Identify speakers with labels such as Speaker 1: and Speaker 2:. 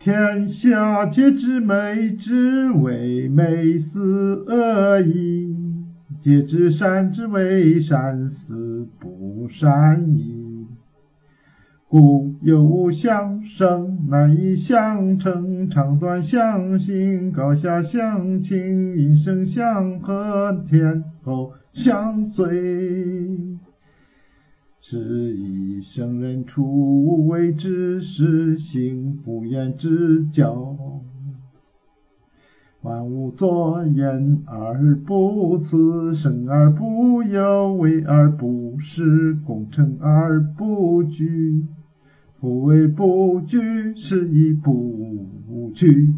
Speaker 1: 天下皆知美，之为美；斯恶已，皆知善之为善，斯不善已。故有无相生，难以相成；长短相形，高下相倾；音声相和，天后相随。是以圣人处为之事，行不言之教。万物作焉而不辞，生而不有，为而不恃，功成而不居。夫为不惧，是以不惧。